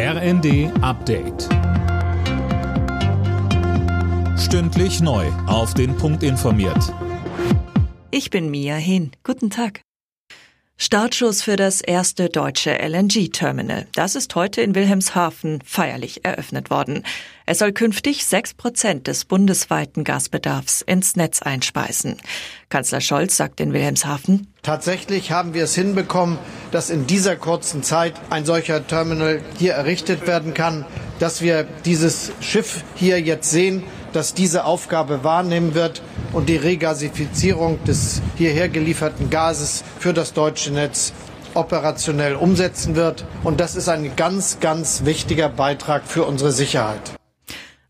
RND Update. Stündlich neu. Auf den Punkt informiert. Ich bin Mia Hin. Guten Tag. Startschuss für das erste deutsche LNG-Terminal. Das ist heute in Wilhelmshaven feierlich eröffnet worden. Es soll künftig sechs Prozent des bundesweiten Gasbedarfs ins Netz einspeisen. Kanzler Scholz sagt in Wilhelmshaven, Tatsächlich haben wir es hinbekommen, dass in dieser kurzen Zeit ein solcher Terminal hier errichtet werden kann, dass wir dieses Schiff hier jetzt sehen, das diese Aufgabe wahrnehmen wird und die Regasifizierung des hierher gelieferten Gases für das deutsche Netz operationell umsetzen wird. Und das ist ein ganz, ganz wichtiger Beitrag für unsere Sicherheit.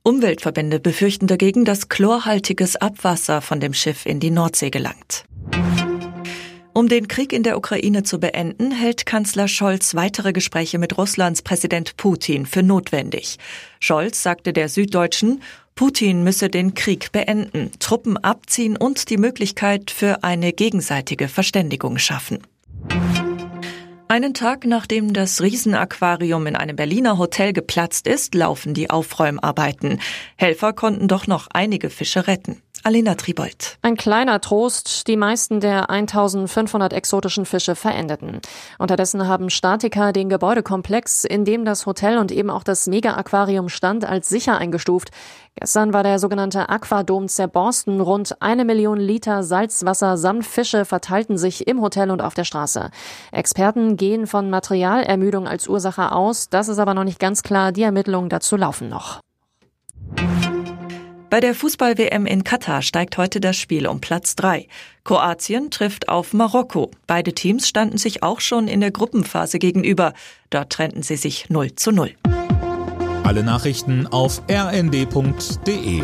Umweltverbände befürchten dagegen, dass chlorhaltiges Abwasser von dem Schiff in die Nordsee gelangt. Um den Krieg in der Ukraine zu beenden, hält Kanzler Scholz weitere Gespräche mit Russlands Präsident Putin für notwendig. Scholz sagte der Süddeutschen, Putin müsse den Krieg beenden, Truppen abziehen und die Möglichkeit für eine gegenseitige Verständigung schaffen. Einen Tag nachdem das Riesenaquarium in einem Berliner Hotel geplatzt ist, laufen die Aufräumarbeiten. Helfer konnten doch noch einige Fische retten. Alena Tribold. Ein kleiner Trost, die meisten der 1500 exotischen Fische verendeten. Unterdessen haben Statiker den Gebäudekomplex, in dem das Hotel und eben auch das Mega-Aquarium stand, als sicher eingestuft. Gestern war der sogenannte Aquadom zerborsten. Rund eine Million Liter Salzwasser samt Fische verteilten sich im Hotel und auf der Straße. Experten gehen von Materialermüdung als Ursache aus. Das ist aber noch nicht ganz klar. Die Ermittlungen dazu laufen noch. Bei der Fußball-WM in Katar steigt heute das Spiel um Platz 3. Kroatien trifft auf Marokko. Beide Teams standen sich auch schon in der Gruppenphase gegenüber. Dort trennten sie sich 0 zu 0. Alle Nachrichten auf rnd.de